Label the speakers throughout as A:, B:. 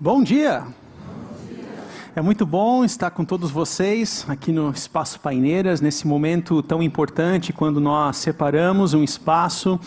A: Bom dia! É muito bom estar com todos vocês aqui no Espaço Paineiras, nesse momento tão importante, quando nós separamos um espaço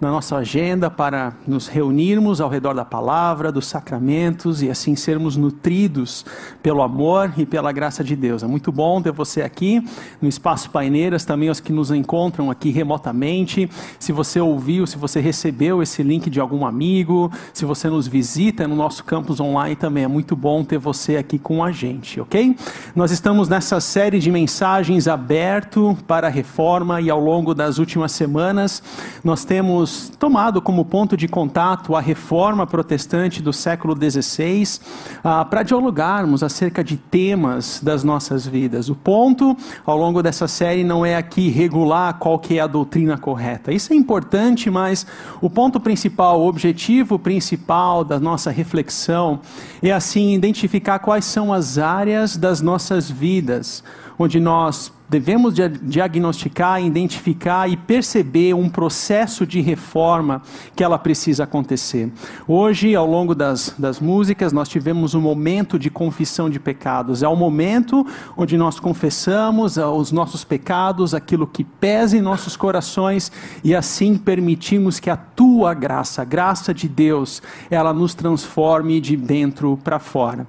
A: na nossa agenda para nos reunirmos ao redor da palavra, dos sacramentos e assim sermos nutridos pelo amor e pela graça de Deus. É muito bom ter você aqui no Espaço Paineiras, também os que nos encontram aqui remotamente. Se você ouviu, se você recebeu esse link de algum amigo, se você nos visita no nosso campus online também, é muito bom ter você aqui com a gente, ok? Nós estamos nessa série de mensagens aberto para a reforma e ao longo das últimas semanas nós temos tomado como ponto de contato a reforma protestante do século XVI ah, para dialogarmos acerca de temas das nossas vidas. O ponto ao longo dessa série não é aqui regular qual que é a doutrina correta. Isso é importante, mas o ponto principal, o objetivo principal da nossa reflexão é assim identificar quais são as as áreas das nossas vidas onde nós devemos diagnosticar, identificar e perceber um processo de reforma que ela precisa acontecer. Hoje, ao longo das, das músicas, nós tivemos um momento de confissão de pecados. É o momento onde nós confessamos ah, os nossos pecados, aquilo que pesa em nossos corações e assim permitimos que a tua graça, a graça de Deus, ela nos transforme de dentro para fora.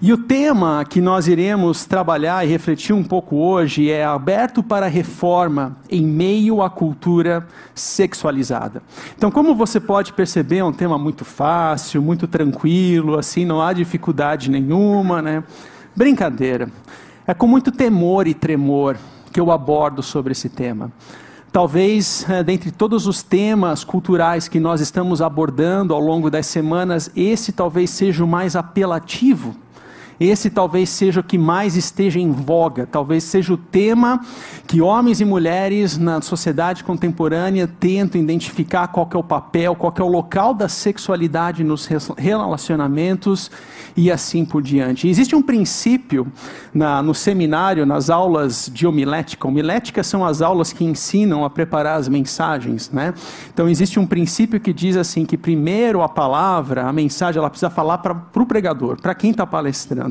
A: E o tema que nós iremos trabalhar e refletir um pouco hoje é aberto para reforma em meio à cultura sexualizada. Então, como você pode perceber, é um tema muito fácil, muito tranquilo, assim, não há dificuldade nenhuma, né? Brincadeira. É com muito temor e tremor que eu abordo sobre esse tema. Talvez, eh, dentre todos os temas culturais que nós estamos abordando ao longo das semanas, esse talvez seja o mais apelativo esse talvez seja o que mais esteja em voga, talvez seja o tema que homens e mulheres na sociedade contemporânea tentam identificar qual é o papel, qual é o local da sexualidade nos relacionamentos e assim por diante. Existe um princípio na, no seminário, nas aulas de homilética. Homilética são as aulas que ensinam a preparar as mensagens, né? Então existe um princípio que diz assim que primeiro a palavra, a mensagem, ela precisa falar para o pregador, para quem está palestrando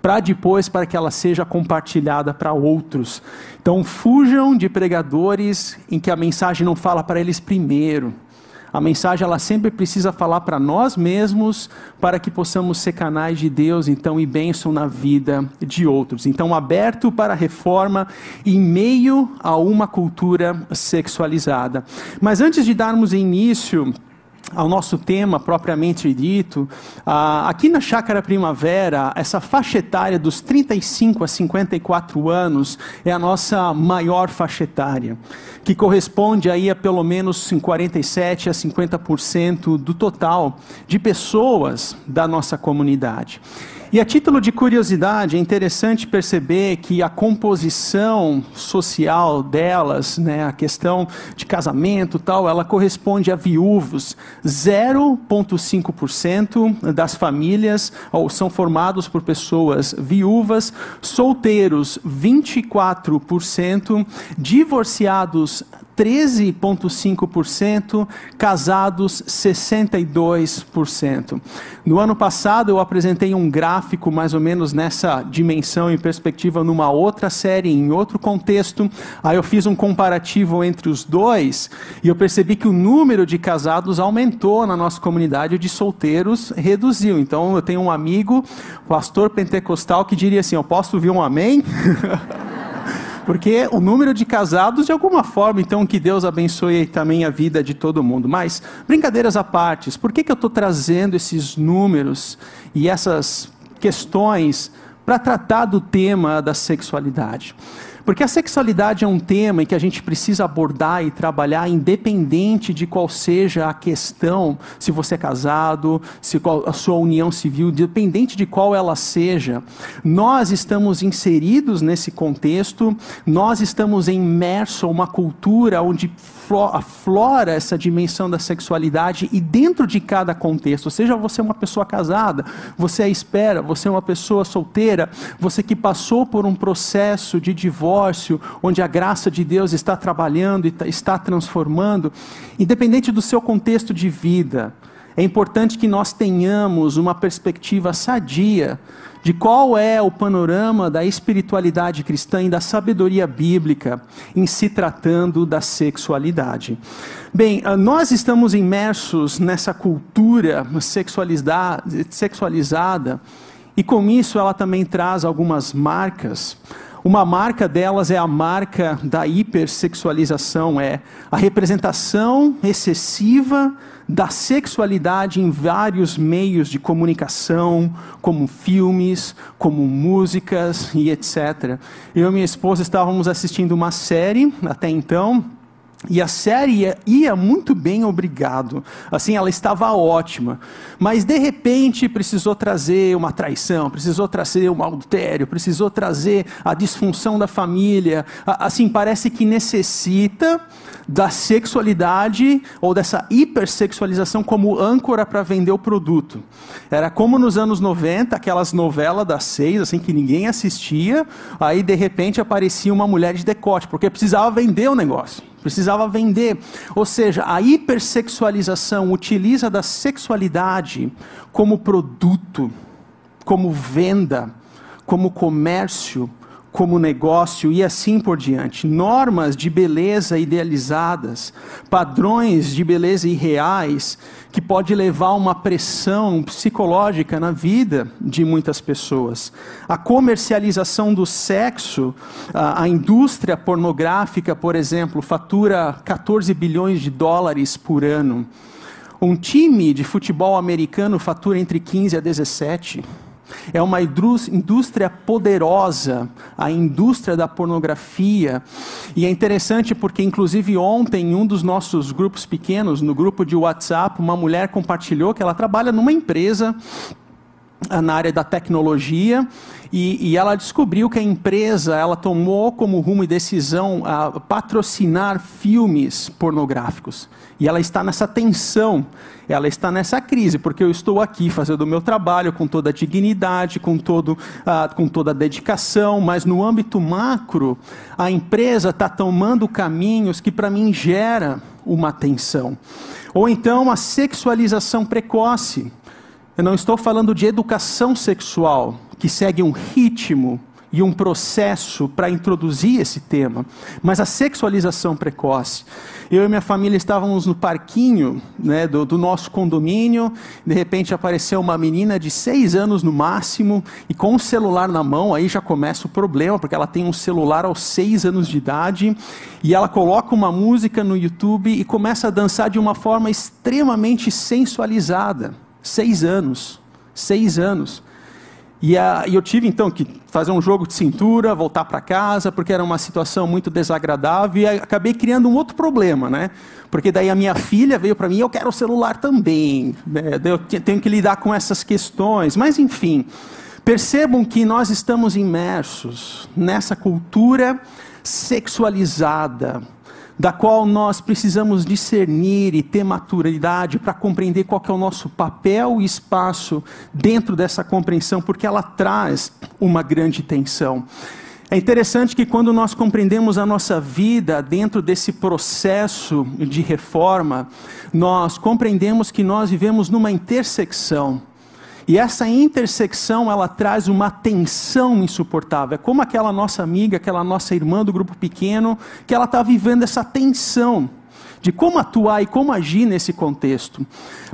A: para depois para que ela seja compartilhada para outros. Então fujam de pregadores em que a mensagem não fala para eles primeiro. A mensagem ela sempre precisa falar para nós mesmos, para que possamos ser canais de Deus, então e bênção na vida de outros. Então aberto para a reforma em meio a uma cultura sexualizada. Mas antes de darmos início ao nosso tema propriamente dito, aqui na Chácara Primavera, essa faixa etária dos 35 a 54 anos é a nossa maior faixa etária, que corresponde aí a pelo menos 47 a 50% do total de pessoas da nossa comunidade. E a título de curiosidade, é interessante perceber que a composição social delas, né, a questão de casamento tal, ela corresponde a viúvos. 0,5% das famílias ou são formados por pessoas viúvas, solteiros 24%, divorciados 13,5%, casados 62%. No ano passado eu apresentei um gráfico mais ou menos nessa dimensão e perspectiva numa outra série, em outro contexto. Aí eu fiz um comparativo entre os dois e eu percebi que o número de casados aumentou na nossa comunidade, o de solteiros reduziu. Então eu tenho um amigo, pastor pentecostal, que diria assim: Eu posso ouvir um amém? Porque o número de casados, de alguma forma, então, que Deus abençoe também a vida de todo mundo. Mas, brincadeiras à parte, por que, que eu estou trazendo esses números e essas questões para tratar do tema da sexualidade? Porque a sexualidade é um tema em que a gente precisa abordar e trabalhar independente de qual seja a questão, se você é casado, se a sua união civil, independente de qual ela seja. Nós estamos inseridos nesse contexto, nós estamos imersos a uma cultura onde aflora essa dimensão da sexualidade e dentro de cada contexto, seja você uma pessoa casada, você é espera, você é uma pessoa solteira, você que passou por um processo de divórcio, onde a graça de Deus está trabalhando e está transformando, independente do seu contexto de vida, é importante que nós tenhamos uma perspectiva sadia de qual é o panorama da espiritualidade cristã e da sabedoria bíblica em se tratando da sexualidade. Bem, ah, nós estamos imersos nessa cultura sexualizada e com isso ela também traz algumas marcas. Uma marca delas é a marca da hipersexualização, é a representação excessiva da sexualidade em vários meios de comunicação, como filmes, como músicas e etc. Eu e minha esposa estávamos assistindo uma série até então e a série ia, muito bem, obrigado. Assim, ela estava ótima. Mas, de repente, precisou trazer uma traição, precisou trazer um adultério, precisou trazer a disfunção da família. Assim, parece que necessita da sexualidade ou dessa hipersexualização como âncora para vender o produto. Era como nos anos 90, aquelas novelas das seis, assim, que ninguém assistia. Aí, de repente, aparecia uma mulher de decote, porque precisava vender o negócio precisava vender. Ou seja, a hipersexualização utiliza da sexualidade como produto, como venda, como comércio, como negócio e assim por diante. Normas de beleza idealizadas, padrões de beleza irreais que pode levar a uma pressão psicológica na vida de muitas pessoas. A comercialização do sexo, a, indústria pornográfica, por exemplo, fatura 14 bilhões de dólares por ano. Um time de futebol americano fatura entre 15 a 17 é uma indústria poderosa, a indústria da pornografia. E é interessante porque, inclusive, ontem, em um dos nossos grupos pequenos, no grupo de WhatsApp, uma mulher compartilhou que ela trabalha numa empresa na área da tecnologia e, e, ela descobriu que a empresa ela tomou como rumo e decisão a patrocinar filmes pornográficos e ela está nessa tensão ela está nessa crise, porque eu estou aqui fazendo o meu trabalho com toda a dignidade, com, todo, uh, com toda a dedicação, mas no âmbito macro, a empresa está tomando caminhos que para mim gera uma tensão. Ou então a sexualização precoce. Eu não estou falando de educação sexual, que segue um ritmo e um processo para introduzir esse tema, mas a sexualização precoce. Eu e minha família estávamos no parquinho né, do, do, nosso condomínio, de repente apareceu uma menina de seis anos no máximo, e com um celular na mão, aí já começa o problema, porque ela tem um celular aos seis anos de idade, e ela coloca uma música no YouTube e começa a dançar de uma forma extremamente sensualizada. Seis anos. Seis anos. E, a, e, eu tive então que fazer um jogo de cintura, voltar para casa, porque era uma situação muito desagradável, e acabei criando um outro problema, né? Porque daí a minha filha veio para mim, eu quero o celular também, né? eu tenho que lidar com essas questões, mas enfim, percebam que nós estamos imersos nessa cultura sexualizada, da qual nós precisamos discernir e ter maturidade para compreender qual é o nosso papel e espaço dentro dessa compreensão, porque ela traz uma grande tensão. É interessante que quando nós compreendemos a nossa vida dentro desse processo de reforma, nós compreendemos que nós vivemos numa intersecção e essa intersecção, ela traz uma tensão insuportável. É como aquela nossa amiga, aquela nossa irmã do grupo pequeno, que ela está vivendo essa tensão de como atuar e como agir nesse contexto.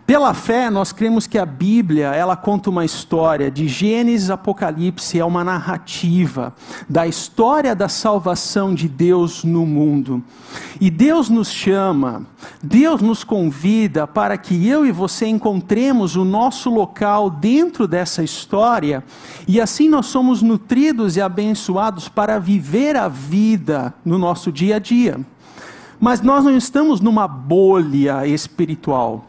A: Pela fé, nós cremos que a Bíblia, ela conta uma história de Gênesis Apocalipse, é uma narrativa da história da salvação de Deus no mundo. E Deus nos chama, Deus nos convida para que eu e você encontremos o nosso local dentro dessa história, e assim nós somos nutridos e abençoados para viver a vida no nosso dia a dia. Mas nós não estamos numa bolha espiritual.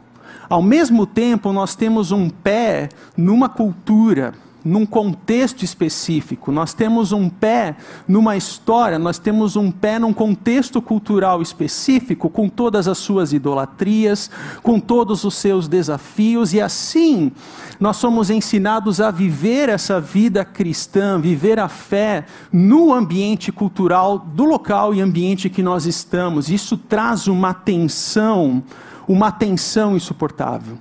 A: Ao mesmo tempo, nós temos um pé numa cultura, num contexto específico, nós temos um pé numa história, nós temos um pé num contexto cultural específico, com todas as suas idolatrias, com todos os seus desafios, e assim nós somos ensinados a viver essa vida cristã, viver a fé no ambiente cultural do local e ambiente que nós estamos. Isso traz uma tensão, uma tensão insuportável.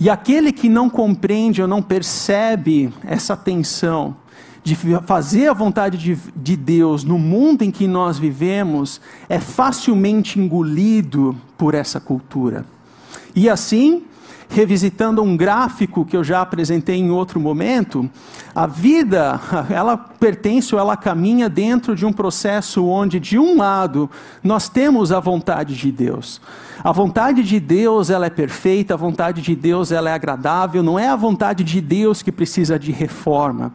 A: E aquele que não compreende ou não percebe essa tensão de fazer a vontade de, de Deus no mundo em que nós vivemos, é facilmente engolido por essa cultura. E assim, revisitando um gráfico que eu já apresentei em outro momento, a vida, ela pertence ou ela caminha dentro de um processo onde, de um lado, nós temos a vontade de Deus. A vontade de Deus, ela é perfeita, a vontade de Deus, ela é agradável, não é a vontade de Deus que precisa de reforma.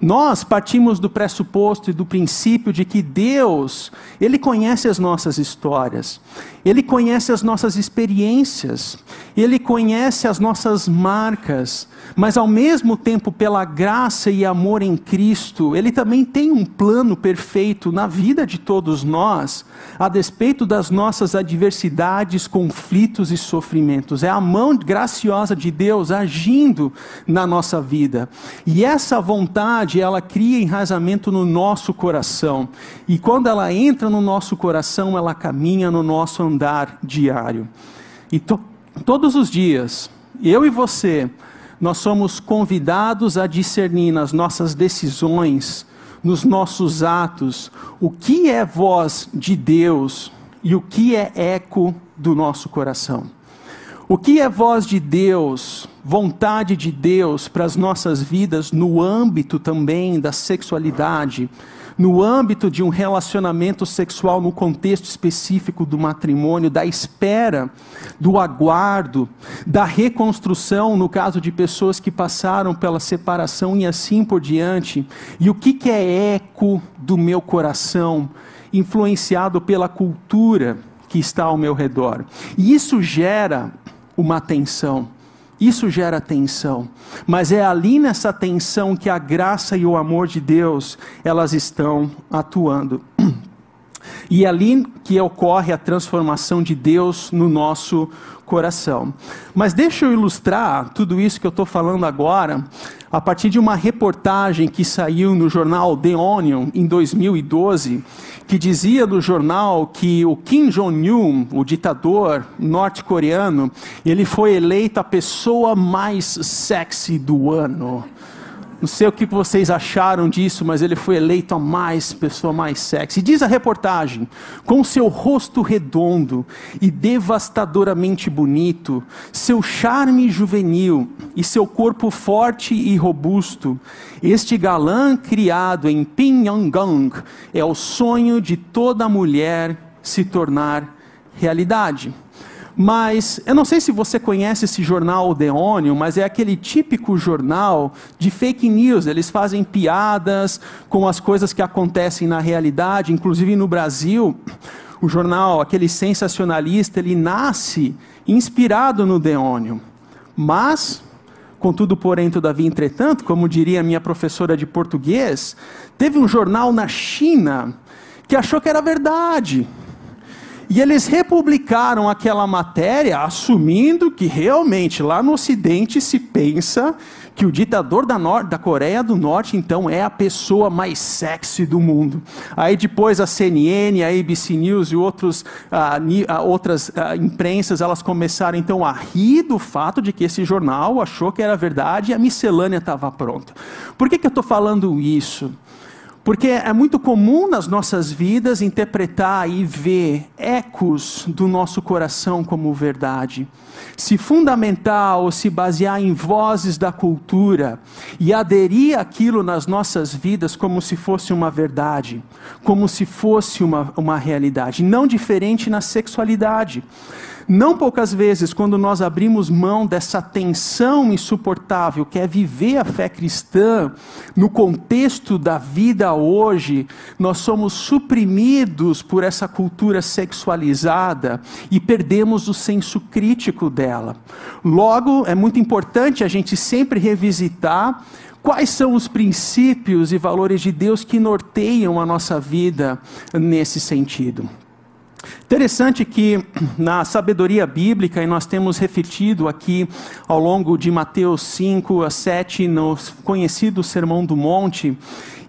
A: Nós partimos do pressuposto e do princípio de que Deus, Ele conhece as nossas histórias, Ele conhece as nossas experiências, Ele conhece as nossas marcas, mas ao mesmo tempo, pela graça e amor em Cristo, Ele também tem um plano perfeito na vida de todos nós, a despeito das nossas adversidades, conflitos e sofrimentos. É a mão graciosa de Deus agindo na nossa vida. E essa vontade, ela cria enraizamento no nosso coração. E quando ela entra no nosso coração, ela caminha no nosso andar diário. E to todos os dias, eu e você, nós somos convidados a discernir nas nossas decisões, nos nossos atos, o que é voz de Deus e o que é eco do nosso coração. O que é voz de Deus, vontade de Deus para as nossas vidas no âmbito também da sexualidade, no âmbito de um relacionamento sexual, no contexto específico do matrimônio, da espera, do aguardo, da reconstrução, no caso de pessoas que passaram pela separação e assim por diante. E o que, que é eco do meu coração, influenciado pela cultura que está ao meu redor? E isso gera uma tensão isso gera tensão, mas é ali nessa tensão que a graça e o amor de Deus, elas estão atuando. E é ali que ocorre a transformação de Deus no nosso coração. Mas deixa eu ilustrar tudo isso que eu estou falando agora a partir de uma reportagem que saiu no jornal The Onion em 2012, que dizia no jornal que o Kim Jong-un, o ditador norte-coreano, ele foi eleito a pessoa mais sexy do ano. Não sei o que vocês acharam disso, mas ele foi eleito a mais pessoa mais sexy. Diz a reportagem: com seu rosto redondo e devastadoramente bonito, seu charme juvenil e seu corpo forte e robusto, este galã criado em Pyongyang é o sonho de toda mulher se tornar realidade. Mas eu não sei se você conhece esse jornal The Onion, mas é aquele típico jornal de fake news. Eles fazem piadas com as coisas que acontecem na realidade, inclusive no Brasil. O jornal, aquele sensacionalista, ele nasce inspirado no The Onion. Mas, contudo, porém, todavia, entretanto, como diria minha professora de português, teve um jornal na China que achou que era verdade e eles republicaram aquela matéria, assumindo que realmente lá no Ocidente se pensa que o ditador da, da, Coreia do Norte, então, é a pessoa mais sexy do mundo. Aí depois a CNN, a ABC News e outros, ah, outras ah, imprensas, elas começaram então a rir do fato de que esse jornal achou que era verdade e a miscelânea estava pronta. Por que, que eu estou falando isso? Porque é muito comum nas nossas vidas interpretar e ver ecos do nosso coração como verdade. Se fundamentar ou se basear em vozes da cultura e aderir aquilo nas nossas vidas como se fosse uma verdade, como se fosse uma, uma realidade. Não diferente na sexualidade. Não poucas vezes, quando nós abrimos mão dessa tensão insuportável que é viver a fé cristã, no contexto da vida hoje, nós somos suprimidos por essa cultura sexualizada e perdemos o senso crítico dela. Logo, é muito importante a gente sempre revisitar quais são os princípios e valores de Deus que norteiam a nossa vida nesse sentido. Interessante que na sabedoria bíblica, e nós temos refletido aqui ao longo de Mateus 5 a 7, no conhecido Sermão do Monte,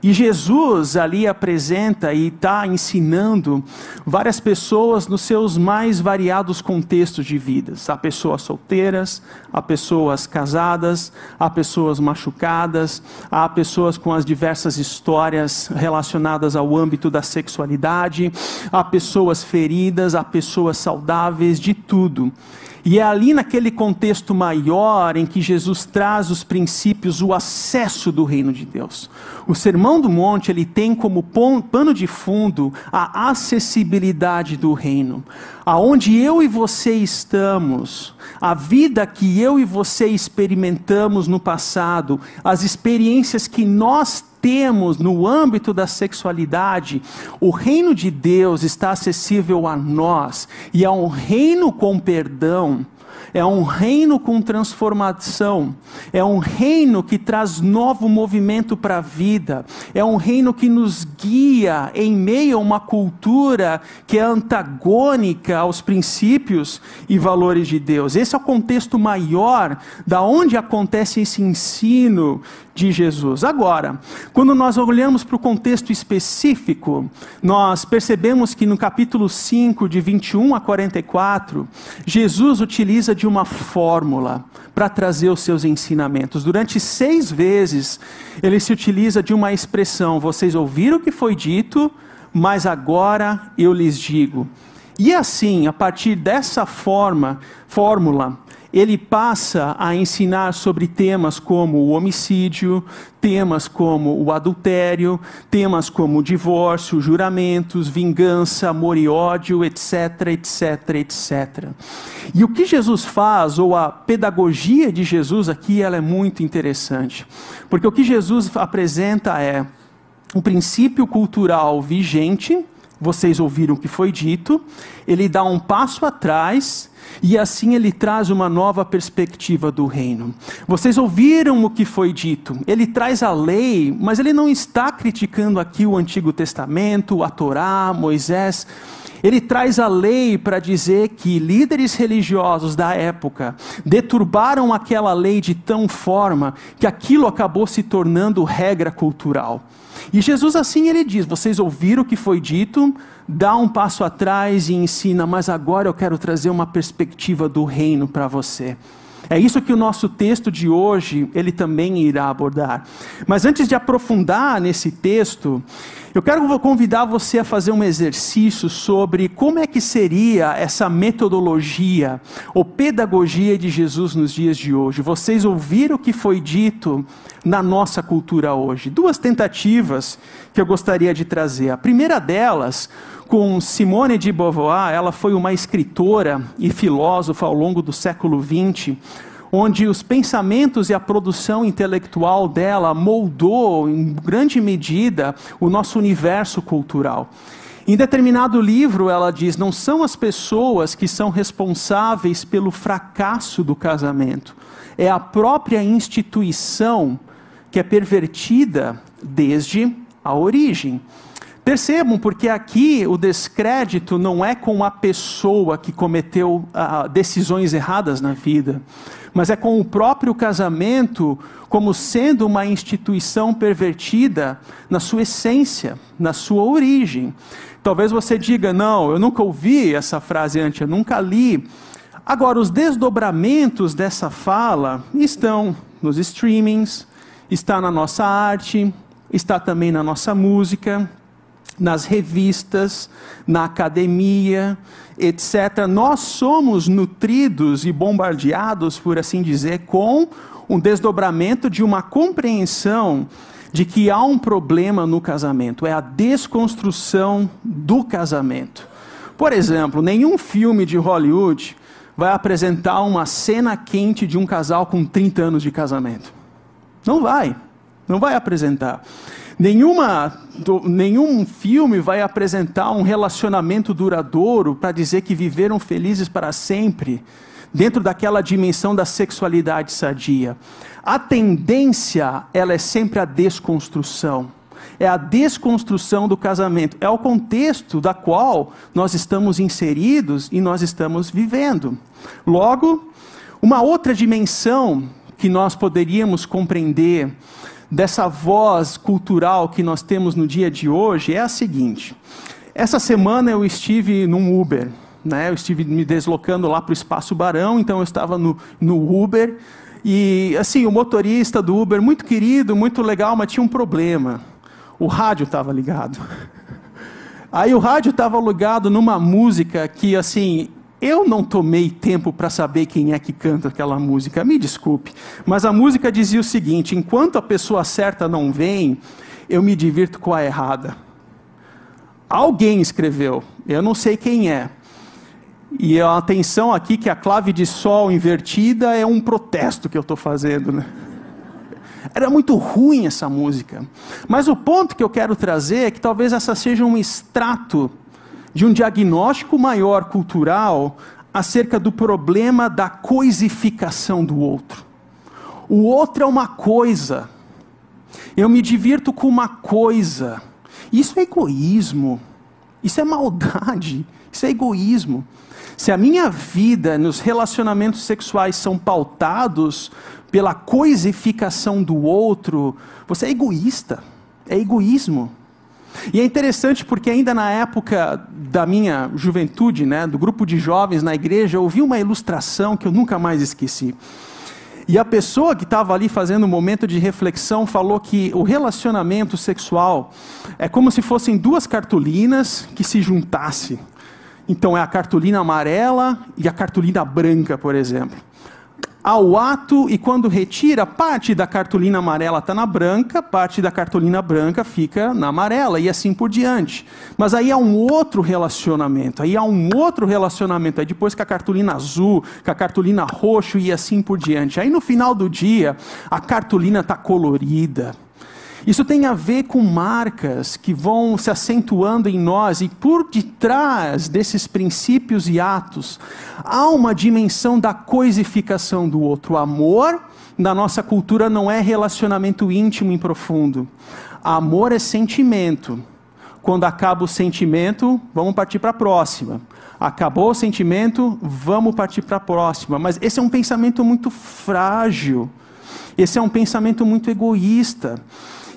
A: E Jesus ali apresenta e está ensinando várias pessoas nos seus mais variados contextos de vidas. Há pessoas solteiras, há pessoas casadas, há pessoas machucadas, há pessoas com as diversas histórias relacionadas ao âmbito da sexualidade, há pessoas feridas, há pessoas saudáveis, de tudo. E é ali naquele contexto maior em que Jesus traz os princípios, o acesso do reino de Deus. O Sermão do Monte, ele tem como pano de fundo a acessibilidade do reino. Aonde eu e você estamos, a vida que eu e você experimentamos no passado, as experiências que nós temos no âmbito da sexualidade, o reino de Deus está acessível a nós e é um reino com perdão é um reino com transformação, é um reino que traz novo movimento para a vida, é um reino que nos guia em meio a uma cultura que é antagônica aos princípios e valores de Deus. Esse é o contexto maior da onde acontece esse ensino de Jesus. Agora, quando nós olhamos para o contexto específico, nós percebemos que no capítulo 5, de 21 a 44, Jesus utiliza de uma fórmula para trazer os seus ensinamentos. Durante seis vezes, ele se utiliza de uma expressão: vocês ouviram o que foi dito, mas agora eu lhes digo. E assim, a partir dessa forma, fórmula, ele passa a ensinar sobre temas como o homicídio, temas como o adultério, temas como o divórcio, juramentos, vingança, amor e ódio, etc, etc, etc. E o que Jesus faz, ou a pedagogia de Jesus aqui, ela é muito interessante. Porque o que Jesus apresenta é o princípio cultural vigente, vocês ouviram o que foi dito, ele dá um passo atrás e assim ele traz uma nova perspectiva do reino. Vocês ouviram o que foi dito. Ele traz a lei, mas ele não está criticando aqui o Antigo Testamento, a Torá, Moisés. Ele traz a lei para dizer que líderes religiosos da época deturbaram aquela lei de tão forma que aquilo acabou se tornando regra cultural. E Jesus assim ele diz: "Vocês ouviram o que foi dito, dá um passo atrás e ensina, mas agora eu quero trazer uma perspectiva do reino para você. É isso que o nosso texto de hoje, ele também irá abordar. Mas antes de aprofundar nesse texto, eu quero convidar você a fazer um exercício sobre como é que seria essa metodologia ou pedagogia de Jesus nos dias de hoje. Vocês ouviram o que foi dito na nossa cultura hoje. Duas tentativas que eu gostaria de trazer. A primeira delas, com Simone de Beauvoir, ela foi uma escritora e filósofa ao longo do século XX, onde os pensamentos e a produção intelectual dela moldou em grande medida o nosso universo cultural. Em determinado livro, ela diz: não são as pessoas que são responsáveis pelo fracasso do casamento, é a própria instituição que é pervertida desde a origem. Percebam, porque aqui o descrédito não é com a pessoa que cometeu ah, decisões erradas na vida, mas é com o próprio casamento como sendo uma instituição pervertida na sua essência, na sua origem. Talvez você diga, não, eu nunca ouvi essa frase antes, eu nunca li. Agora, os desdobramentos dessa fala estão nos streamings, está na nossa arte, está também na nossa música, nas revistas, na academia, etc. Nós somos nutridos e bombardeados, por assim dizer, com um desdobramento de uma compreensão de que há um problema no casamento, é a desconstrução do casamento. Por exemplo, nenhum filme de Hollywood vai apresentar uma cena quente de um casal com 30 anos de casamento. Não vai, não vai apresentar. Nenhuma, nenhum filme vai apresentar um relacionamento duradouro para dizer que viveram felizes para sempre, dentro daquela dimensão da sexualidade sadia. A tendência, ela é sempre a desconstrução. É a desconstrução do casamento. É o contexto da qual nós estamos inseridos e nós estamos vivendo. Logo, uma outra dimensão que nós poderíamos compreender dessa voz cultural que nós temos no dia de hoje é a seguinte. Essa semana eu estive num Uber, né? Eu estive me deslocando lá para o Espaço Barão, então eu estava no, no Uber e assim o motorista do Uber muito querido, muito legal, mas tinha um problema. O rádio estava ligado. Aí o rádio estava ligado numa música que assim eu não tomei tempo para saber quem é que canta aquela música, me desculpe, mas a música dizia o seguinte: enquanto a pessoa certa não vem, eu me divirto com a errada. Alguém escreveu, eu não sei quem é. E atenção aqui que a clave de sol invertida é um protesto que eu estou fazendo, né? Era muito ruim essa música. Mas o ponto que eu quero trazer é que talvez essa seja um extrato de um diagnóstico maior cultural acerca do problema da coisificação do outro. O outro é uma coisa. Eu me divirto com uma coisa. Isso é egoísmo. Isso é maldade. Isso é egoísmo. Se a minha vida nos relacionamentos sexuais são pautados pela coisificação do outro, você é egoísta. É egoísmo. E é interessante porque ainda na época da minha juventude, né, do grupo de jovens na igreja, eu ouvi uma ilustração que eu nunca mais esqueci. E a pessoa que estava ali fazendo um momento de reflexão falou que o relacionamento sexual é como se fossem duas cartolinas que se juntassem. Então é a cartolina amarela e a cartolina branca, por exemplo ao ato e quando retira, parte da cartolina amarela está na branca, parte da cartolina branca fica na amarela e assim por diante. Mas aí há um outro relacionamento, aí há um outro relacionamento, aí depois com a cartolina azul, com a cartolina roxo e assim por diante. Aí no final do dia, a cartolina está colorida isso tem a ver com marcas que vão se acentuando em nós, e por detrás desses princípios e atos, há uma dimensão da coisificação do outro. O amor, na nossa cultura, não é relacionamento íntimo e profundo. Amor é sentimento. Quando acaba o sentimento, vamos partir para a próxima. Acabou o sentimento, vamos partir para a próxima. Mas esse é um pensamento muito frágil. Esse é um pensamento muito egoísta.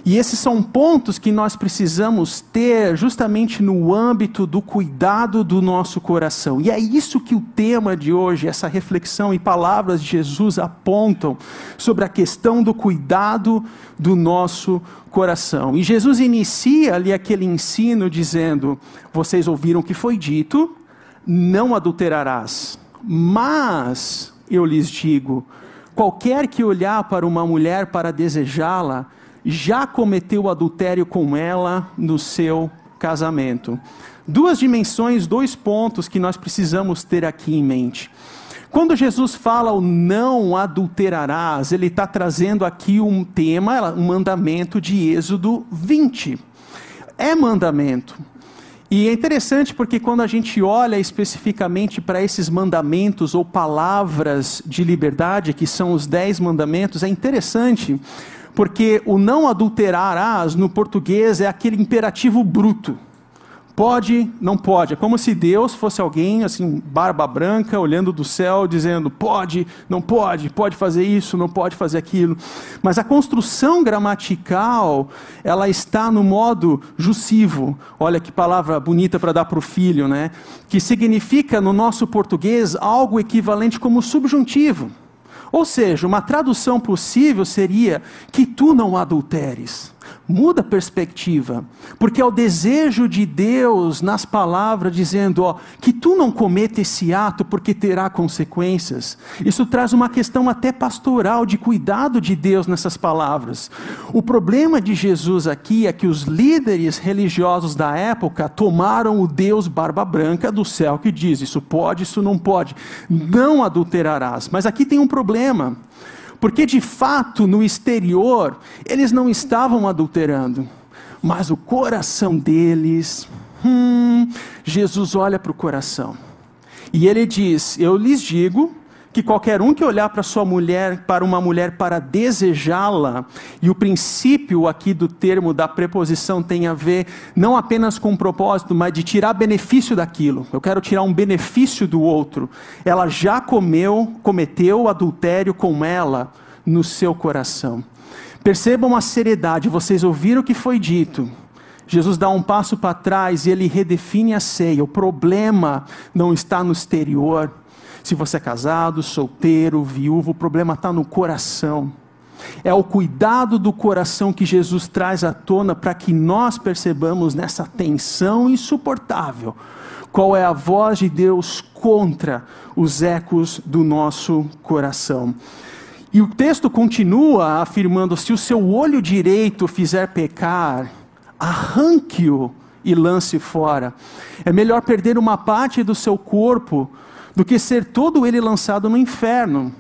A: E esses são pontos que nós precisamos ter justamente no âmbito do cuidado do nosso coração. E é isso que o tema de hoje, essa reflexão e palavras de Jesus apontam sobre a questão do cuidado do nosso coração. E Jesus inicia ali aquele ensino dizendo: Vocês ouviram o que foi dito, não adulterarás. Mas eu lhes digo: qualquer que olhar para uma mulher para desejá-la, já cometeu adultério com ela no seu casamento. Duas dimensões, dois pontos que nós precisamos ter aqui em mente. Quando Jesus fala o não adulterarás, ele está trazendo aqui um tema, um mandamento de Êxodo 20. É mandamento. E é interessante porque quando a gente olha especificamente para esses mandamentos ou palavras de liberdade, que são os dez mandamentos, é interessante porque o não adulterarás no português é aquele imperativo bruto. Pode, não pode. É como se Deus fosse alguém, assim, barba branca, olhando do céu, dizendo: pode, não pode, pode fazer isso, não pode fazer aquilo. Mas a construção gramatical, ela está no modo jussivo. Olha que palavra bonita para dar para o filho, né? Que significa, no nosso português, algo equivalente como subjuntivo. Ou seja, uma tradução possível seria que tu não adulteres. Muda a perspectiva, porque é o desejo de Deus nas palavras dizendo, ó, que tu não cometa esse ato porque terá consequências. Isso traz uma questão até pastoral de cuidado de Deus nessas palavras. O problema de Jesus aqui é que os líderes religiosos da época tomaram o Deus barba branca do céu que diz: isso pode, isso não pode, não adulterarás. Mas aqui tem um problema. Porque de fato, no exterior, eles não estavam adulterando, mas o coração deles, hum, Jesus olha para o coração. E ele diz: Eu lhes digo que qualquer um que olhar para sua mulher, para uma mulher para desejá-la, e o princípio aqui do termo da preposição tem a ver não apenas com o propósito, mas de tirar benefício daquilo. Eu quero tirar um benefício do outro. Ela já comeu, cometeu adultério com ela no seu coração. Percebam a seriedade, vocês ouviram o que foi dito. Jesus dá um passo para trás e ele redefine a ceia. O problema não está no exterior. Se você é casado, solteiro, viúvo, o problema está no coração. É o cuidado do coração que Jesus traz à tona para que nós percebamos nessa tensão insuportável qual é a voz de Deus contra os ecos do nosso coração. E o texto continua afirmando: se o seu olho direito fizer pecar, arranque-o e lance fora. É melhor perder uma parte do seu corpo do que ser todo ele lançado no inferno.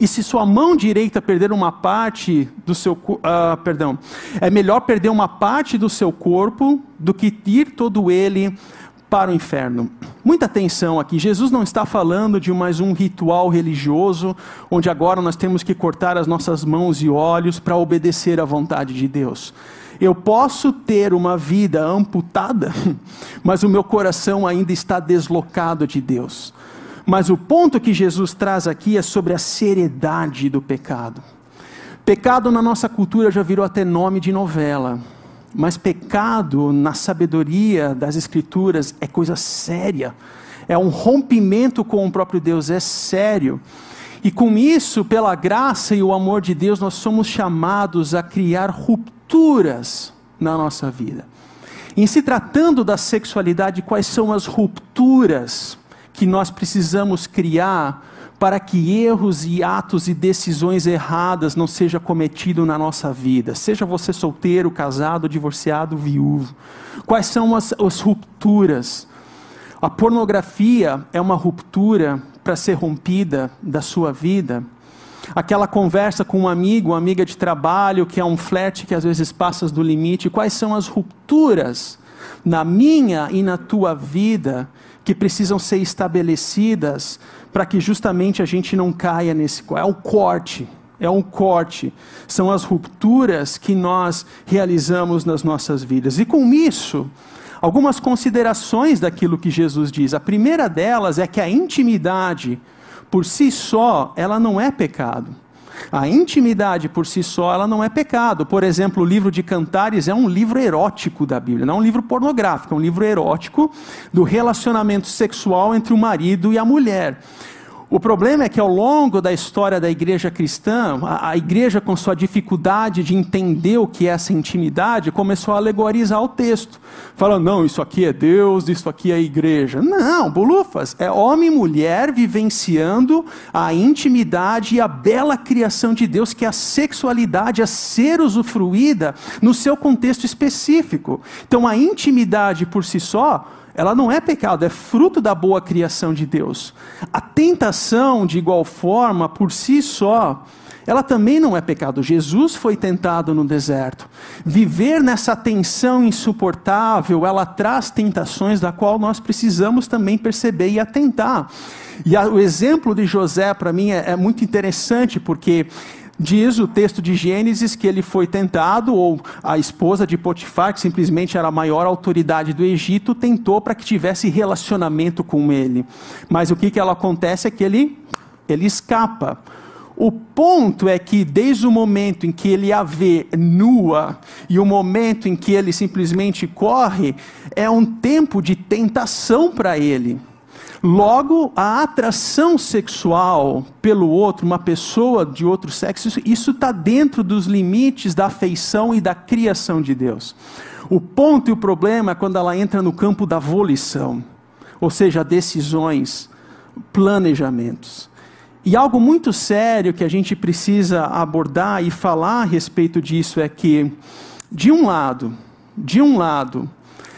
A: E se sua mão direita perder uma parte do seu, uh, perdão, é melhor perder uma parte do seu corpo do que ir todo ele para o inferno. Muita atenção aqui. Jesus não está falando de mais um ritual religioso, onde agora nós temos que cortar as nossas mãos e olhos para obedecer à vontade de Deus. Eu posso ter uma vida amputada, mas o meu coração ainda está deslocado de Deus. Mas o ponto que Jesus traz aqui é sobre a seriedade do pecado. Pecado na nossa cultura já virou até nome de novela. Mas pecado na sabedoria das Escrituras é coisa séria. É um rompimento com o próprio Deus, é sério. E com isso, pela graça e o amor de Deus, nós somos chamados a criar rupturas na nossa vida. Em se tratando da sexualidade, quais são as rupturas que nós precisamos criar para que erros e atos e decisões erradas não sejam cometidos na nossa vida. Seja você solteiro, casado, divorciado, viúvo. Quais são as, as rupturas? A pornografia é uma ruptura para ser rompida da sua vida. Aquela conversa com um amigo, uma amiga de trabalho, que é um flerte que às vezes passa do limite. Quais são as rupturas na minha e na tua vida que precisam ser estabelecidas para que justamente a gente não caia nesse. É o corte, é um corte. São as rupturas que nós realizamos nas nossas vidas. E com isso, algumas considerações daquilo que Jesus diz. A primeira delas é que a intimidade, por si só, ela não é pecado. A intimidade por si só, ela não é pecado. Por exemplo, o livro de Cantares é um livro erótico da Bíblia, não é um livro pornográfico, é um livro erótico do relacionamento sexual entre o marido e a mulher. O problema é que ao longo da história da igreja cristã, a, a, igreja, com sua dificuldade de entender o que é essa intimidade, começou a alegorizar o texto. Falando, não, isso aqui é Deus, isso aqui é igreja. Não, bolufas, é homem e mulher vivenciando a intimidade e a bela criação de Deus, que é a sexualidade a ser usufruída no seu contexto específico. Então a intimidade por si só ela não é pecado, é fruto da boa criação de Deus. A tentação, de igual forma, por si só, ela também não é pecado. Jesus foi tentado no deserto. Viver nessa tensão insuportável, ela traz tentações da qual nós precisamos também perceber e atentar. E a, o exemplo de José, para mim, é, é muito interessante, porque Diz o texto de Gênesis que ele foi tentado, ou a esposa de Potifar, que simplesmente era a maior autoridade do Egito, tentou para que tivesse relacionamento com ele. Mas o que, que ela acontece é que ele, ele escapa. O ponto é que, desde o momento em que ele a vê nua e o momento em que ele simplesmente corre, é um tempo de tentação para ele. Logo, a atração sexual pelo outro, uma pessoa de outro sexo, isso está dentro dos limites da afeição e da criação de Deus. O ponto e o problema é quando ela entra no campo da volição, ou seja, decisões, planejamentos. E algo muito sério que a gente precisa abordar e falar a respeito disso é que, de um lado, de um lado,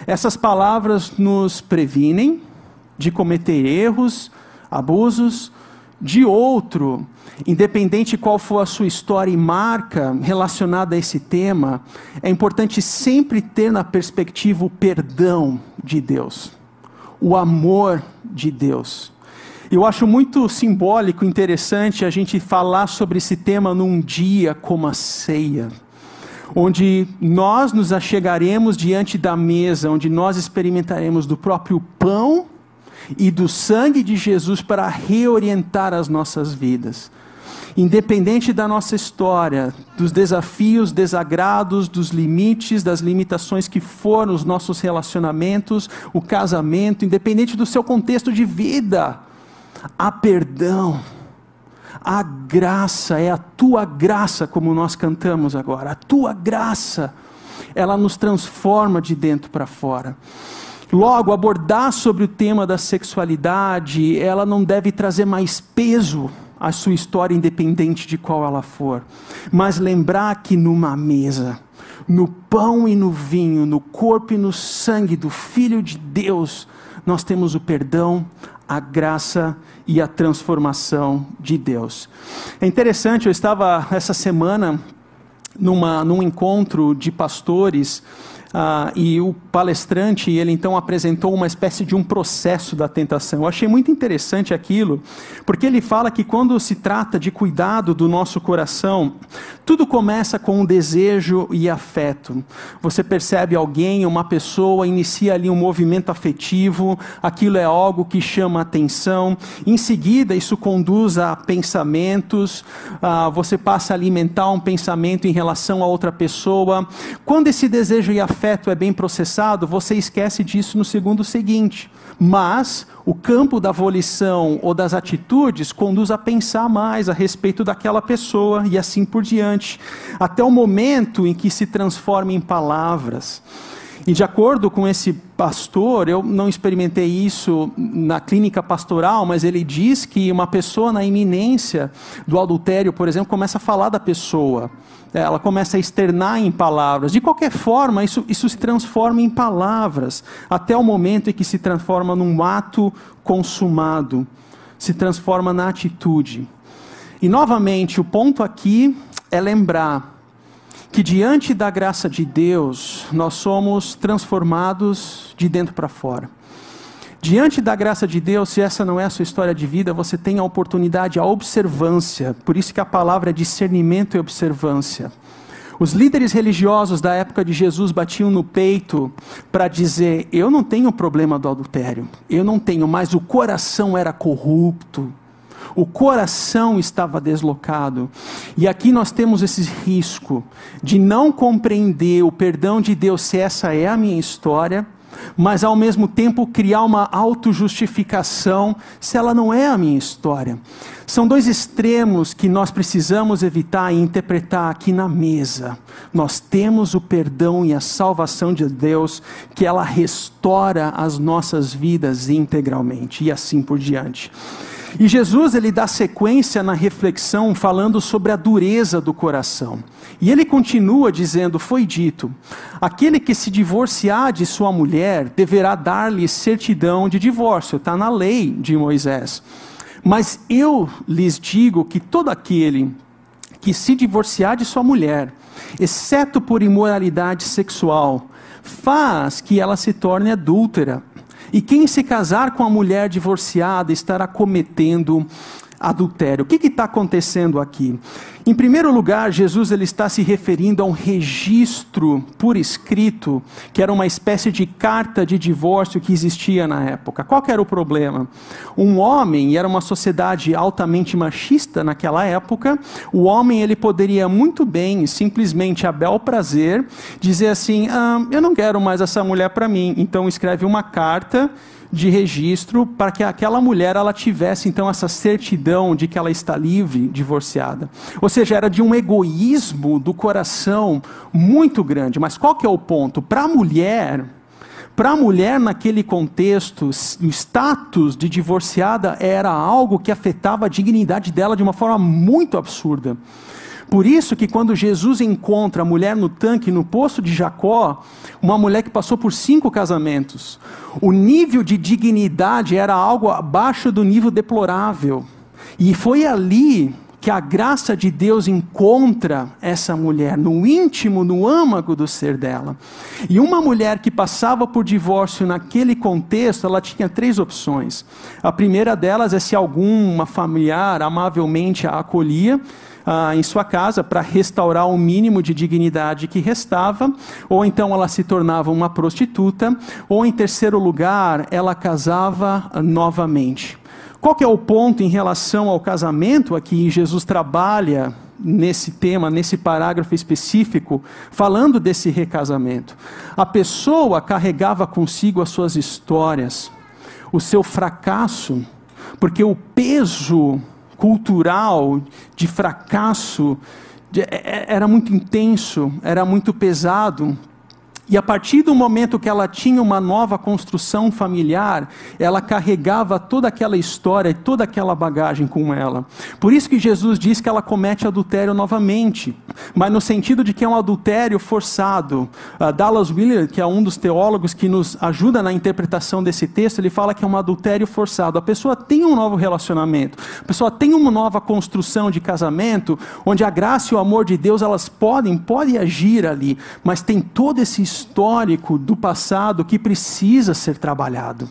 A: essas palavras nos previnem, de cometer erros, abusos, de outro, independente qual for a sua história e marca relacionada a esse tema, é importante sempre ter na perspectiva o perdão de Deus, o amor de Deus. Eu acho muito simbólico, interessante a gente falar sobre esse tema num dia como a ceia, onde nós nos achegaremos diante da mesa, onde nós experimentaremos do próprio pão e do sangue de Jesus para reorientar as nossas vidas. independente da nossa história, dos desafios, desagrados, dos limites, das limitações que foram os nossos relacionamentos, o casamento, independente do seu contexto de vida, há perdão. A graça é a tua graça, como nós cantamos agora. A tua graça, ela nos transforma de dentro para fora. Logo, abordar sobre o tema da sexualidade, ela não deve trazer mais peso à sua história, independente de qual ela for, mas lembrar que numa mesa, no pão e no vinho, no corpo e no sangue do Filho de Deus, nós temos o perdão, a graça e a transformação de Deus. É interessante, eu estava essa semana numa, num encontro de pastores ah, e o palestrante, ele então apresentou uma espécie de um processo da tentação. Eu achei muito interessante aquilo, porque ele fala que quando se trata de cuidado do nosso coração, tudo começa com um desejo e afeto. Você percebe alguém, uma pessoa, inicia ali um movimento afetivo, aquilo é algo que chama atenção, em seguida isso conduz a pensamentos, ah, você passa a alimentar um pensamento em relação a outra pessoa. Quando esse desejo e afeto afeto é bem processado, você esquece disso no segundo seguinte. Mas o campo da volição ou das atitudes conduz a pensar mais a respeito daquela pessoa e assim por diante, até o momento em que se transforma em palavras. E de acordo com esse pastor, eu não experimentei isso na clínica pastoral, mas ele diz que uma pessoa na iminência do adultério, por exemplo, começa a falar da pessoa ela começa a externar em palavras. De qualquer forma, isso, isso se transforma em palavras, até o momento em que se transforma num ato consumado, se transforma na atitude. E novamente, o ponto aqui é lembrar que diante da graça de Deus, nós somos transformados de dentro para fora. Diante da graça de Deus, se essa não é a sua história de vida, você tem a oportunidade, a observância. Por isso que a palavra é discernimento e observância. Os líderes religiosos da época de Jesus batiam no peito para dizer: Eu não tenho problema do adultério, eu não tenho, mas o coração era corrupto, o coração estava deslocado. E aqui nós temos esse risco de não compreender o perdão de Deus, se essa é a minha história mas ao mesmo tempo criar uma autojustificação se ela não é a minha história. São dois extremos que nós precisamos evitar e interpretar aqui na mesa. Nós temos o perdão e a salvação de Deus, que ela restaura as nossas vidas integralmente e assim por diante. E Jesus ele dá sequência na reflexão falando sobre a dureza do coração. E ele continua dizendo: Foi dito, aquele que se divorciar de sua mulher deverá dar-lhe certidão de divórcio, está na lei de Moisés. Mas eu lhes digo que todo aquele que se divorciar de sua mulher, exceto por imoralidade sexual, faz que ela se torne adúltera e quem se casar com a mulher divorciada estará cometendo adultério. O que está acontecendo aqui? Em primeiro lugar, Jesus ele está se referindo a um registro por escrito, que era uma espécie de carta de divórcio que existia na época. Qual era o problema? Um homem, e era uma sociedade altamente machista naquela época, o homem ele poderia muito bem, simplesmente a bel prazer, dizer assim: ah, eu não quero mais essa mulher para mim. Então escreve uma carta de registro para que aquela mulher ela tivesse então essa certidão de que ela está livre, divorciada. Ou seja, era de um egoísmo do coração muito grande. Mas qual que é o ponto? Para a mulher, para a mulher naquele contexto, o status de divorciada era algo que afetava a dignidade dela de uma forma muito absurda. Por isso que quando Jesus encontra a mulher no tanque, no poço de Jacó, uma mulher que passou por cinco casamentos, o nível de dignidade era algo abaixo do nível deplorável. E foi ali que a graça de Deus encontra essa mulher no íntimo, no âmago do ser dela. E uma mulher que passava por divórcio naquele contexto, ela tinha três opções. A primeira delas é se alguma familiar amavelmente a acolhia, ah, em sua casa para restaurar o mínimo de dignidade que restava, ou então ela se tornava uma prostituta, ou em terceiro lugar, ela casava novamente. Qual que é o ponto em relação ao casamento aqui Jesus trabalha nesse tema, nesse parágrafo específico, falando desse recasamento? A pessoa carregava consigo as suas histórias, o seu fracasso, porque o peso cultural de fracasso é, é, era muito intenso, era muito pesado. E a partir do momento que ela tinha uma nova construção familiar, ela carregava toda aquela história e toda aquela bagagem com ela. Por isso que Jesus diz que ela comete adultério novamente, mas no sentido de que é um adultério forçado. Uh, Dallas Willard, que é um dos teólogos que nos ajuda na interpretação desse texto, ele fala que é um adultério forçado. A pessoa tem um novo relacionamento, a pessoa tem uma nova construção de casamento, onde a graça e o amor de Deus elas podem, podem agir ali, mas tem todo esse histórico do passado que precisa ser trabalhado.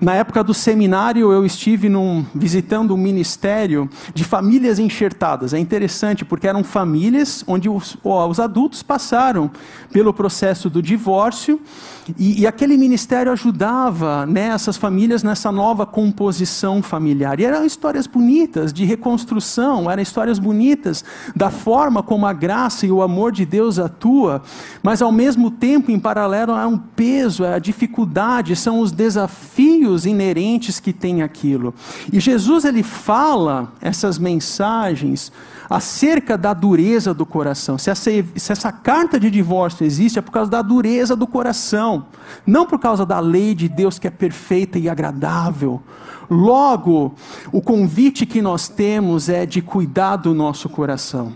A: Na época do seminário, eu estive num, visitando um ministério de famílias enxertadas. É interessante, porque eram famílias onde os, os adultos passaram pelo processo do divórcio e, e, aquele ministério ajudava né, essas famílias nessa nova composição familiar. E eram histórias bonitas de reconstrução, eram histórias bonitas da forma como a graça e o amor de Deus atua, mas ao mesmo tempo, em paralelo, há um peso, a dificuldade, são os desafios inerentes que tem aquilo. E Jesus ele fala essas mensagens acerca da dureza do coração. Se essa, se essa carta de divórcio existe, é por causa da dureza do coração, não por causa da lei de Deus que é perfeita e agradável. Logo, o convite que nós temos é de cuidar do nosso coração.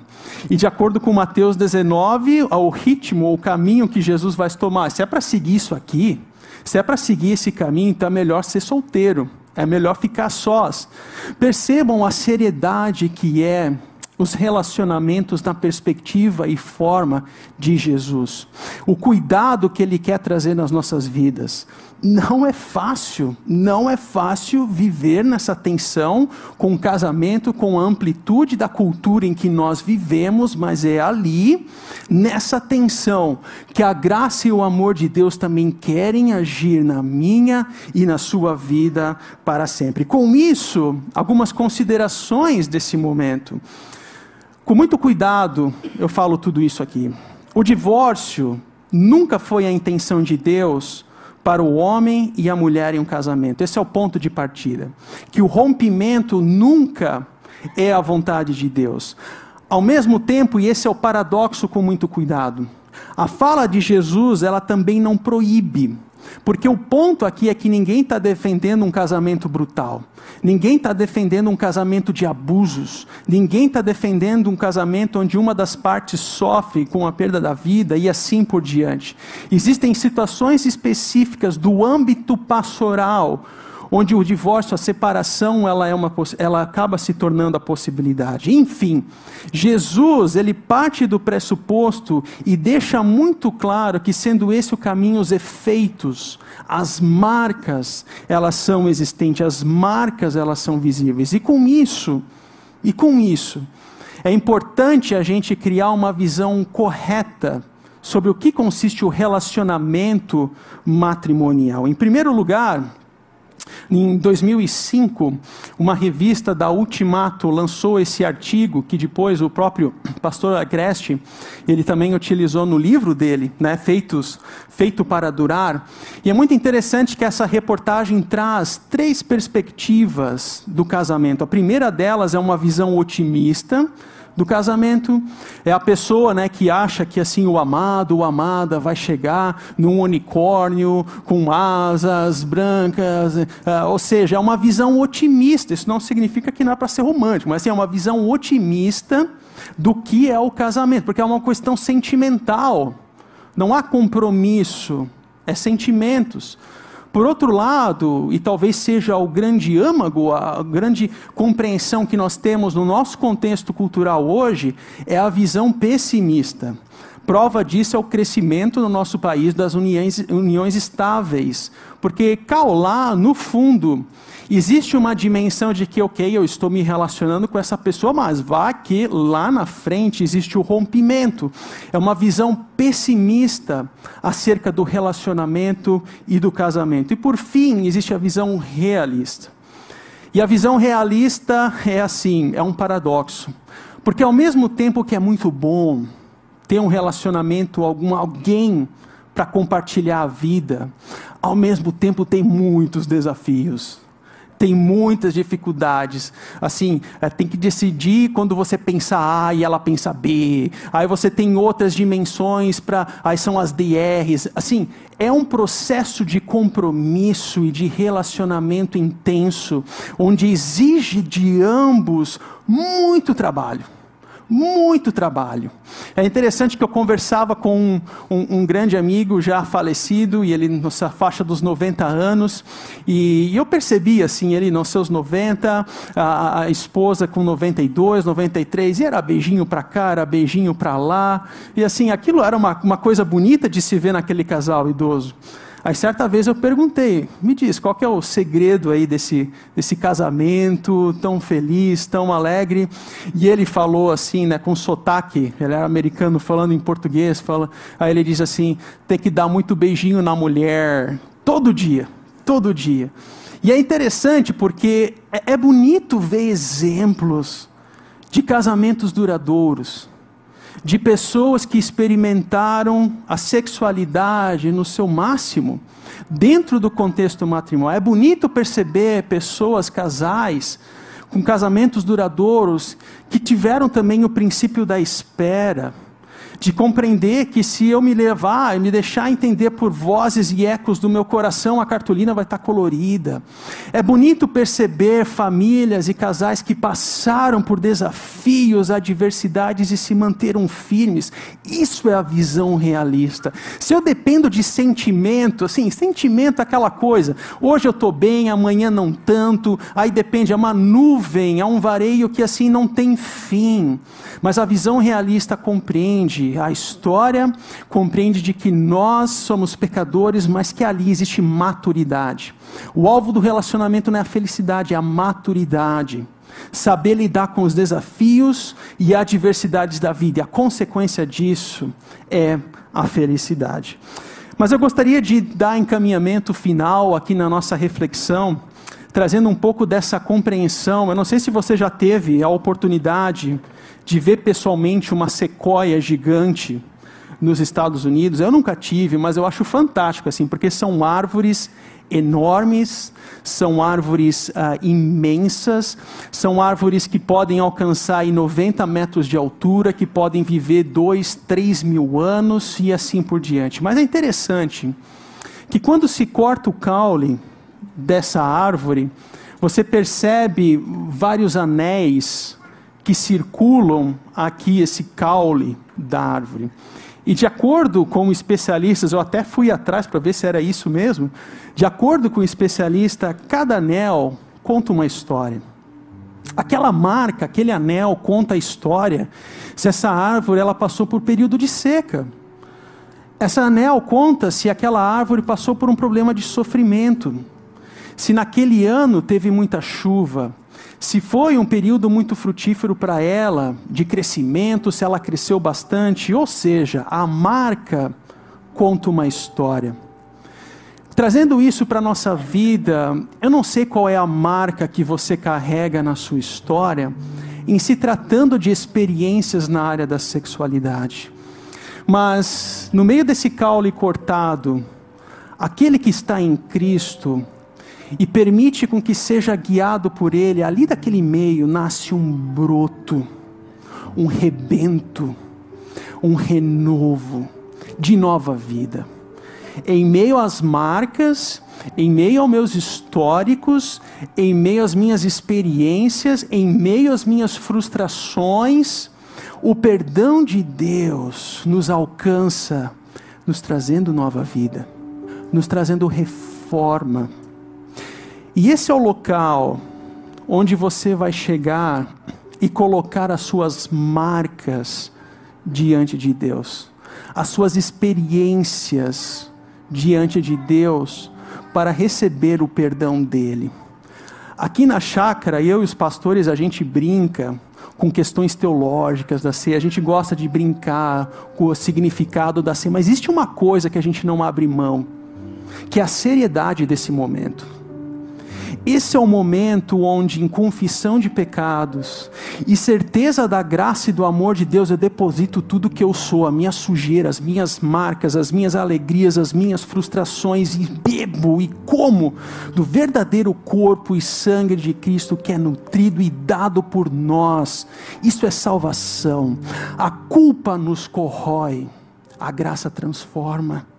A: E de acordo com Mateus 19, o ritmo, o caminho que Jesus vai tomar, se é para seguir isso aqui, se é para seguir esse caminho, então é melhor ser solteiro, é melhor ficar sós. Percebam a seriedade que é os relacionamentos na perspectiva e forma de Jesus. O cuidado que Ele quer trazer nas nossas vidas. Não é fácil, não é fácil viver nessa tensão com o casamento, com a amplitude da cultura em que nós vivemos, mas é ali, nessa tensão, que a graça e o amor de Deus também querem agir na minha e na sua vida para sempre. Com isso, algumas considerações desse momento. Com muito cuidado, eu falo tudo isso aqui. O divórcio nunca foi a intenção de Deus para o homem e a mulher em um casamento. Esse é o ponto de partida. Que o rompimento nunca é a vontade de Deus. Ao mesmo tempo, e esse é o paradoxo com muito cuidado, a fala de Jesus, ela também não proíbe. Porque o ponto aqui é que ninguém está defendendo um casamento brutal, ninguém está defendendo um casamento de abusos, ninguém está defendendo um casamento onde uma das partes sofre com a perda da vida e assim por diante. Existem situações específicas do âmbito pastoral onde o divórcio, a separação, ela, é uma, ela acaba se tornando a possibilidade. Enfim, Jesus, ele parte do pressuposto e deixa muito claro que, sendo esse o caminho, os efeitos, as marcas, elas são existentes, as marcas, elas são visíveis. E com isso, e com isso, é importante a gente criar uma visão correta sobre o que consiste o relacionamento matrimonial. Em primeiro lugar, em 2005, uma revista da Ultimato lançou esse artigo que depois o próprio pastor Agreste, ele também utilizou no livro dele, né, Feitos, Feito para Durar. E é muito interessante que essa reportagem traz três perspectivas do casamento. A primeira delas é uma visão otimista, do casamento. É a pessoa né, que acha que assim o amado ou amada vai chegar num unicórnio com asas brancas, uh, ou seja, é uma visão otimista. Isso não significa que não é para ser romântico, mas assim, é uma visão otimista do que é o casamento, porque é uma questão sentimental. Não há compromisso, é sentimentos. Por outro lado, e talvez seja o grande âmago, a grande compreensão que nós temos no nosso contexto cultural hoje, é a visão pessimista. Prova disso é o crescimento no nosso país das uniões, uniões estáveis. Porque cá lá, no fundo, existe uma dimensão de que, ok, eu estou me relacionando com essa pessoa, mas vá que lá na frente existe o rompimento. É uma visão pessimista acerca do relacionamento e do casamento. E por fim, existe a visão realista. E a visão realista é assim, é um paradoxo. Porque ao mesmo tempo que é muito bom ter um relacionamento, algum alguém para compartilhar a vida, ao mesmo tempo tem muitos desafios tem muitas dificuldades. Assim, é, tem que decidir quando você pensa A e ela pensa B. Aí você tem outras dimensões para. Aí são as DRs. Assim, é um processo de compromisso e de relacionamento intenso, onde exige de ambos muito trabalho muito trabalho. É interessante que eu conversava com um, um, um, grande amigo já falecido, e ele nessa faixa dos 90 anos, e eu percebi assim, ele nos seus 90, a, a esposa com 92, 93, e era beijinho para cá, era beijinho para lá, e assim, aquilo era uma, uma coisa bonita de se ver naquele casal idoso. Aí certa vez eu perguntei, me diz, qual que é o segredo aí desse, desse casamento tão feliz, tão alegre? E ele falou assim, né, com sotaque, ele era americano falando em português, fala, aí ele diz assim, tem que dar muito beijinho na mulher, todo dia, todo dia. E é interessante porque é, é bonito ver exemplos de casamentos duradouros de pessoas que experimentaram a sexualidade no seu máximo, dentro do contexto matrimonial. É bonito perceber pessoas, casais, com casamentos duradouros, que tiveram também o princípio da espera de compreender que se eu me levar e me deixar entender por vozes e ecos do meu coração, a cartolina vai estar colorida. É bonito perceber famílias e casais que passaram por desafios, adversidades e se manteram firmes. Isso é a visão realista. Se eu dependo de sentimento, assim, sentimento é aquela coisa, hoje eu estou bem, amanhã não tanto, aí depende, é uma nuvem, é um vareio que assim não tem fim. Mas a visão realista compreende a história compreende de que nós somos pecadores, mas que ali existe maturidade. O alvo do relacionamento não é a felicidade, é a maturidade. Saber lidar com os desafios e adversidades da vida. E a consequência disso é a felicidade. Mas eu gostaria de dar encaminhamento final aqui na nossa reflexão, trazendo um pouco dessa compreensão. Eu não sei se você já teve a oportunidade de ver pessoalmente uma sequoia gigante nos Estados Unidos. Eu nunca tive, mas eu acho fantástico assim, porque são árvores enormes, são árvores uh, imensas, são árvores que podem alcançar 90 metros de altura, que podem viver 2, 3 mil anos e assim por diante. Mas é interessante que quando se corta o caule dessa árvore, você percebe vários anéis que circulam aqui esse caule da árvore. E de acordo com especialistas, eu até fui atrás para ver se era isso mesmo. De acordo com o especialista, cada anel conta uma história. Aquela marca, aquele anel conta a história se essa árvore ela passou por período de seca. Essa anel conta se aquela árvore passou por um problema de sofrimento. Se naquele ano teve muita chuva, se foi um período muito frutífero para ela, de crescimento, se ela cresceu bastante, ou seja, a marca conta uma história. Trazendo isso para a nossa vida, eu não sei qual é a marca que você carrega na sua história, em se tratando de experiências na área da sexualidade. Mas, no meio desse caule cortado, aquele que está em Cristo, e permite com que seja guiado por ele, ali daquele meio nasce um broto, um rebento, um renovo de nova vida. Em meio às marcas, em meio aos meus históricos, em meio às minhas experiências, em meio às minhas frustrações, o perdão de Deus nos alcança, nos trazendo nova vida, nos trazendo reforma e esse é o local onde você vai chegar e colocar as suas marcas diante de Deus, as suas experiências diante de Deus para receber o perdão dele. Aqui na chácara, eu e os pastores, a gente brinca com questões teológicas da ceia, a gente gosta de brincar com o significado da ceia, mas existe uma coisa que a gente não abre mão, que é a seriedade desse momento. Esse é o momento onde, em confissão de pecados e certeza da graça e do amor de Deus, eu deposito tudo que eu sou, a minha sujeira, as minhas marcas, as minhas alegrias, as minhas frustrações, e bebo e como do verdadeiro corpo e sangue de Cristo que é nutrido e dado por nós. Isso é salvação. A culpa nos corrói, a graça transforma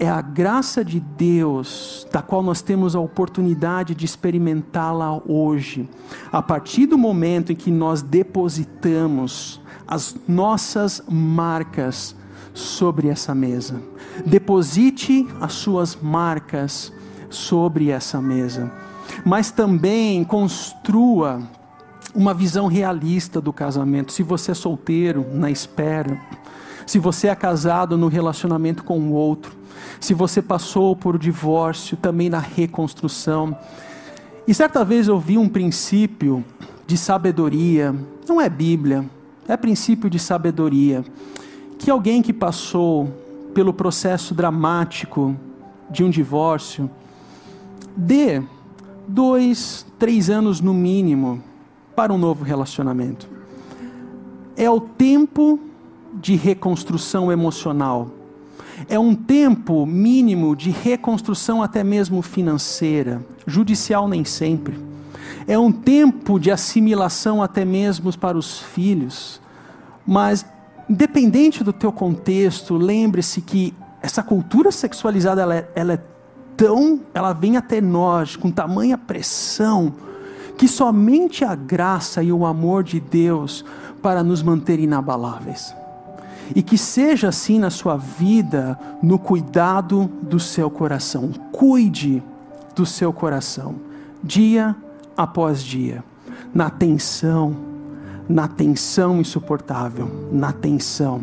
A: é a graça de Deus, da qual nós temos a oportunidade de experimentá-la hoje, a partir do momento em que nós depositamos as nossas marcas sobre essa mesa. Deposite as suas marcas sobre essa mesa, mas também construa uma visão realista do casamento. Se você é solteiro, na espera, se você é casado no relacionamento com o outro, se você passou por divórcio, também na reconstrução. E certa vez eu vi um princípio de sabedoria, não é Bíblia, é princípio de sabedoria, que alguém que passou pelo processo dramático de um divórcio, dê dois, três anos no mínimo para um novo relacionamento. É o tempo de reconstrução emocional é um tempo mínimo de reconstrução, até mesmo financeira, judicial nem sempre. É um tempo de assimilação, até mesmo para os filhos. Mas, independente do teu contexto, lembre-se que essa cultura sexualizada ela é, ela é tão, ela vem até nós com tamanha pressão que somente a graça e o amor de Deus para nos manter inabaláveis e que seja assim na sua vida, no cuidado do seu coração. Cuide do seu coração, dia após dia, na tensão, na tensão insuportável, na tensão.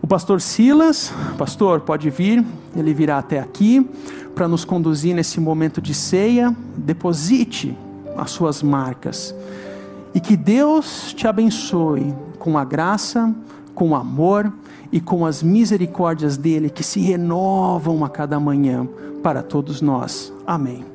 A: O pastor Silas, pastor, pode vir, ele virá até aqui para nos conduzir nesse momento de ceia. Deposite as suas marcas e que Deus te abençoe com a graça, com amor e com as misericórdias dele que se renovam a cada manhã para todos nós. Amém.